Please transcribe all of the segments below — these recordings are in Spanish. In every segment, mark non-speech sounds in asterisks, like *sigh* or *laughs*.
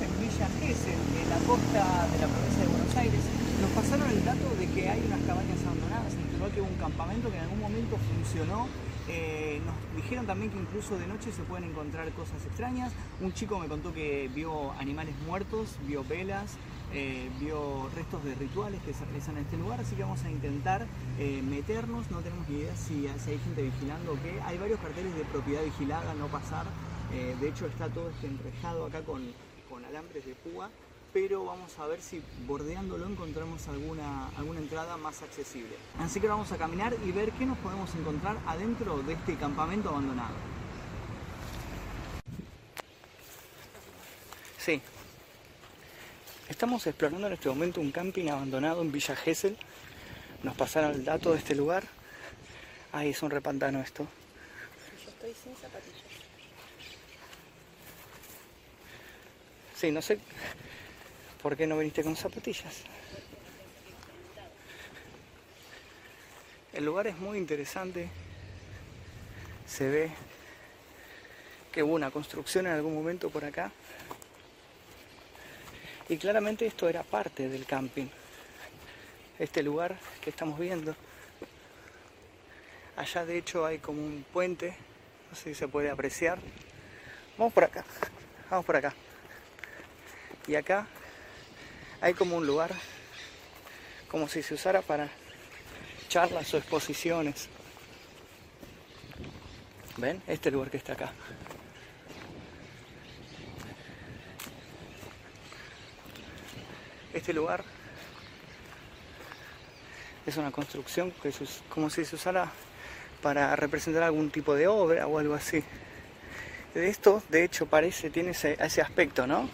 en Villa Gesell, en la costa de la provincia de Buenos Aires. Nos pasaron el dato de que hay unas cabañas abandonadas, en un campamento que en algún momento funcionó. Eh, nos dijeron también que incluso de noche se pueden encontrar cosas extrañas. Un chico me contó que vio animales muertos, vio velas, eh, vio restos de rituales que se realizan en este lugar, así que vamos a intentar eh, meternos, no tenemos ni idea si, hay gente vigilando o qué. Hay varios carteles de propiedad vigilada, no pasar. de hecho está todo este enrejado acá con alambres de púa pero vamos a ver si bordeándolo encontramos alguna, alguna entrada más accesible. Así que vamos a caminar y ver qué nos podemos encontrar adentro de este campamento abandonado. Sí. Estamos explorando en este momento un camping abandonado en Villa Gesell. Nos pasaron el dato de este lugar. Ahí es un repantano esto. Yo estoy sin zapatillas. Sí, no sé ¿Por qué no viniste con zapatillas? El lugar es muy interesante. Se ve que hubo una construcción en algún momento por acá. Y claramente esto era parte del camping. Este lugar que estamos viendo. Allá de hecho hay como un puente. No sé si se puede apreciar. Vamos por acá. Vamos por acá. Y acá hay como un lugar, como si se usara para charlas o exposiciones. ¿Ven? Este lugar que está acá. Este lugar es una construcción que es como si se usara para representar algún tipo de obra o algo así. Esto, de hecho, parece, tiene ese, ese aspecto, ¿no?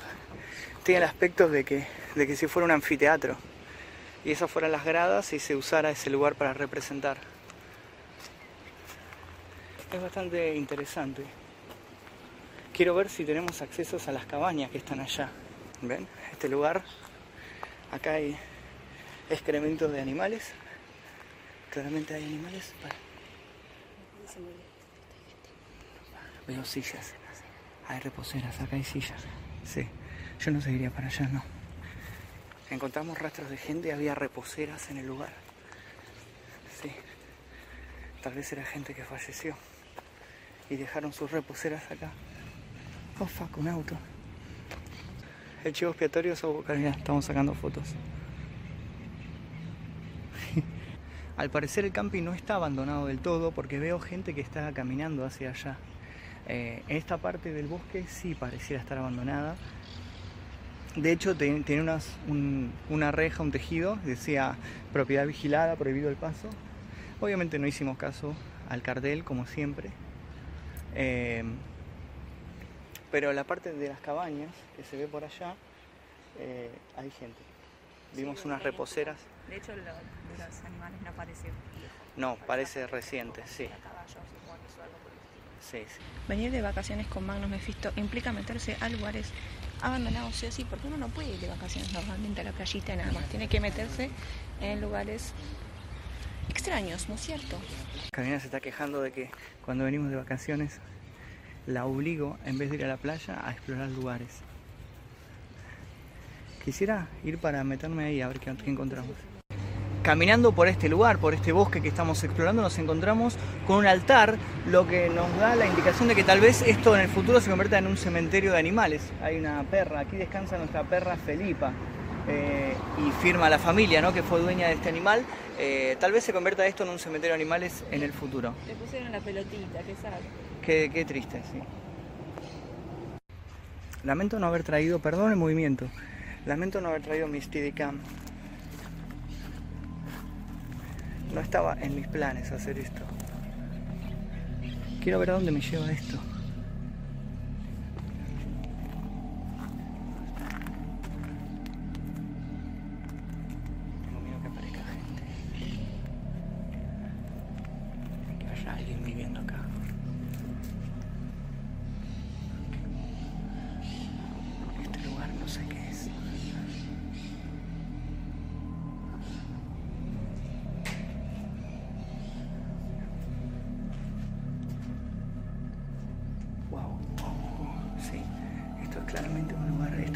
Tiene el aspecto de que de que si fuera un anfiteatro y esas fueran las gradas y se usara ese lugar para representar. Es bastante interesante. Quiero ver si tenemos accesos a las cabañas que están allá. ¿Ven? Este lugar, acá hay excrementos de animales. Claramente hay animales. Veo sillas. Hay reposeras, acá hay sillas. Sí. Yo no seguiría para allá, no. Encontramos rastros de gente, había reposeras en el lugar. Sí, tal vez era gente que falleció y dejaron sus reposeras acá. Oh fuck, un auto. El chivo expiatorio es estamos sacando fotos. *laughs* Al parecer el camping no está abandonado del todo porque veo gente que está caminando hacia allá. Eh, esta parte del bosque sí pareciera estar abandonada, de hecho, tenía una reja, un tejido, decía propiedad vigilada, prohibido el paso. Obviamente no hicimos caso al cartel, como siempre. Eh, pero la parte de las cabañas, que se ve por allá, eh, hay gente. Vimos unas reposeras. De hecho, lo, de los animales no parece No, parece reciente, sí. Sí, sí. Venir de vacaciones con Magnus Mephisto implica meterse a lugares abandonado sí o sí, porque uno no puede ir de vacaciones normalmente a la playita nada más, tiene que meterse en lugares extraños, ¿no es cierto? Carolina se está quejando de que cuando venimos de vacaciones la obligo, en vez de ir a la playa, a explorar lugares. Quisiera ir para meterme ahí a ver qué encontramos. Caminando por este lugar, por este bosque que estamos explorando, nos encontramos con un altar, lo que nos da la indicación de que tal vez esto en el futuro se convierta en un cementerio de animales. Hay una perra, aquí descansa nuestra perra Felipa. Eh, y firma la familia ¿no? que fue dueña de este animal, eh, tal vez se convierta esto en un cementerio de animales en el futuro. Le pusieron la pelotita, qué. Qué, qué triste, sí. Lamento no haber traído, perdón el movimiento, lamento no haber traído mi Steadicam. No estaba en mis planes hacer esto. Quiero ver a dónde me lleva esto.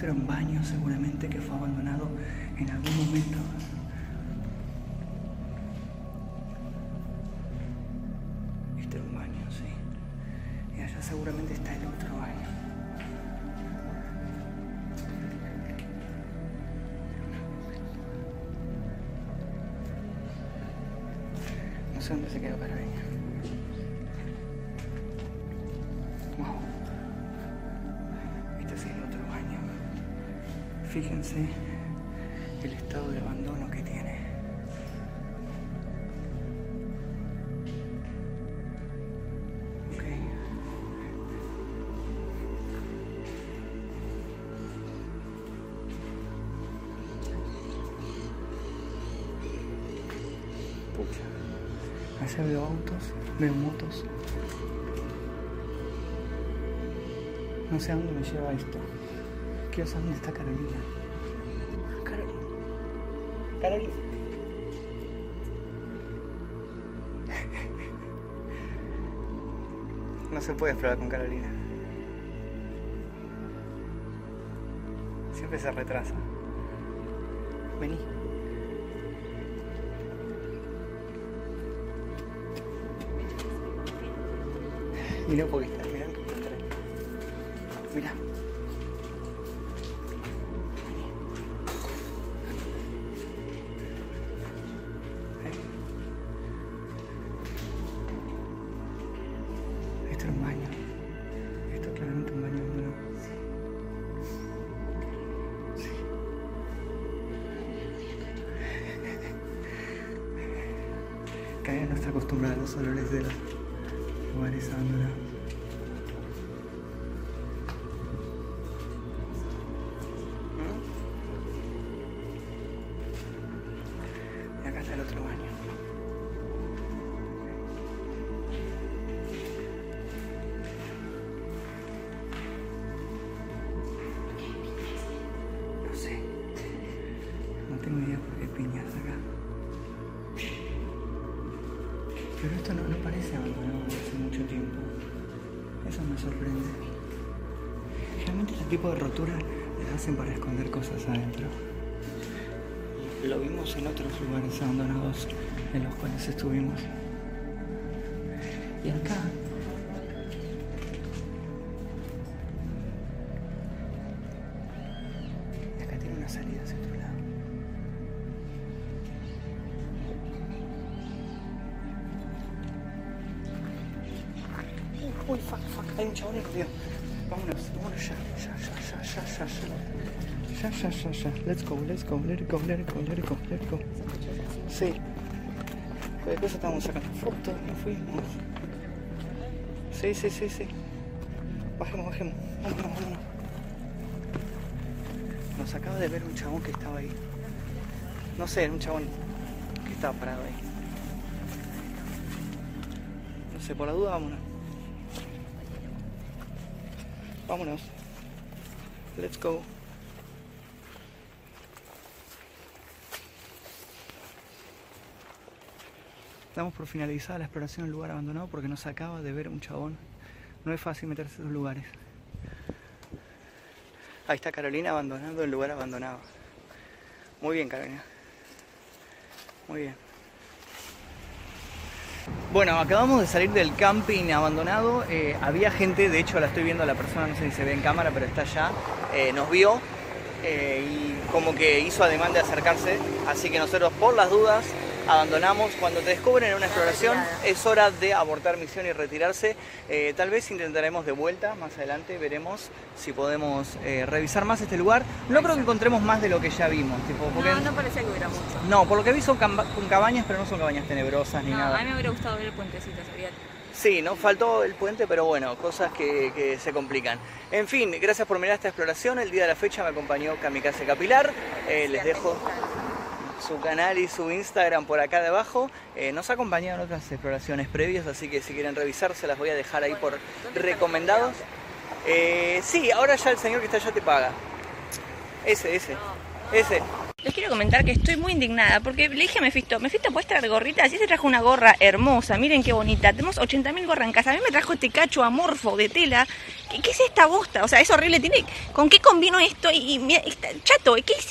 Esto era un baño seguramente que fue abandonado en algún momento. Este era un baño, sí. Y allá seguramente está el otro baño. No sé dónde se quedó Carolina. Wow. Fíjense el estado de abandono que tiene. Pucha. Allá veo autos, veo motos. No sé a dónde me lleva esto. Quiero saber dónde está Carolina. Carolina. Carolina. No se puede explorar con Carolina. Siempre se retrasa. Vení. Mira un poquito, mira un poquito. Mira. No está acostumbrada a los olores de los lugares abandonados. Y acá está el otro baño. Esto no, no parece abandonado desde hace mucho tiempo. Eso me sorprende. Realmente este tipo de roturas las hacen para esconder cosas adentro. Lo vimos en otros lugares abandonados en los cuales estuvimos. Y acá. Acá tiene una salida hacia otro lado. Vámonos, vámonos ya, ya, ya, ya, ya, ya, ya. Ya, ya, ya. Let's go, let's go, let it go, let it go, let it go, let it go. Sí. Cualquier estábamos sacando fotos, nos fuimos. Sí, sí, sí, sí. Bajemos, bajemos. Vámonos, vámonos. Nos acaba de ver un chabón que estaba ahí. No sé, era un chabón que estaba parado ahí. No sé, por la duda, vámonos. Vámonos. Let's go. Damos por finalizada la exploración del lugar abandonado porque nos acaba de ver un chabón. No es fácil meterse en esos lugares. Ahí está Carolina abandonando el lugar abandonado. Muy bien, Carolina. Muy bien. Bueno, acabamos de salir del camping abandonado. Eh, había gente, de hecho la estoy viendo la persona, no sé si se ve en cámara, pero está allá. Eh, nos vio eh, y como que hizo ademán de acercarse. Así que nosotros, por las dudas, abandonamos. Cuando te descubren en una exploración, es hora de abortar misión y retirarse. Eh, tal vez intentaremos de vuelta más adelante, veremos si podemos eh, revisar más este lugar. No creo que encontremos más de lo que ya vimos. Tipo, porque No, no parecía que hubiera mucho. no, por lo que vi son con cabañas, pero no son cabañas tenebrosas ni No, nada. a mí me hubiera gustado ver el puentecito, sería Sí, nos faltó el puente, pero bueno, cosas que, que se complican. En fin, gracias por mirar esta exploración. El día de la fecha me acompañó Kamikaze Capilar. Eh, les dejo su canal y su Instagram por acá debajo. Eh, nos acompañaron en otras exploraciones previas, así que si quieren revisar se las voy a dejar ahí por recomendados. Eh, sí, ahora ya el señor que está allá te paga. Ese, ese, ese. Les quiero comentar que estoy muy indignada porque le dije a Mefisto, Mefisto, ¿puedes traer gorritas? Y se trajo una gorra hermosa, miren qué bonita. Tenemos 80.000 gorras en casa. A mí me trajo este cacho amorfo de tela. ¿Qué, es esta bosta? O sea, es horrible. Tiene, ¿Con qué combino esto? Y, chato, ¿qué es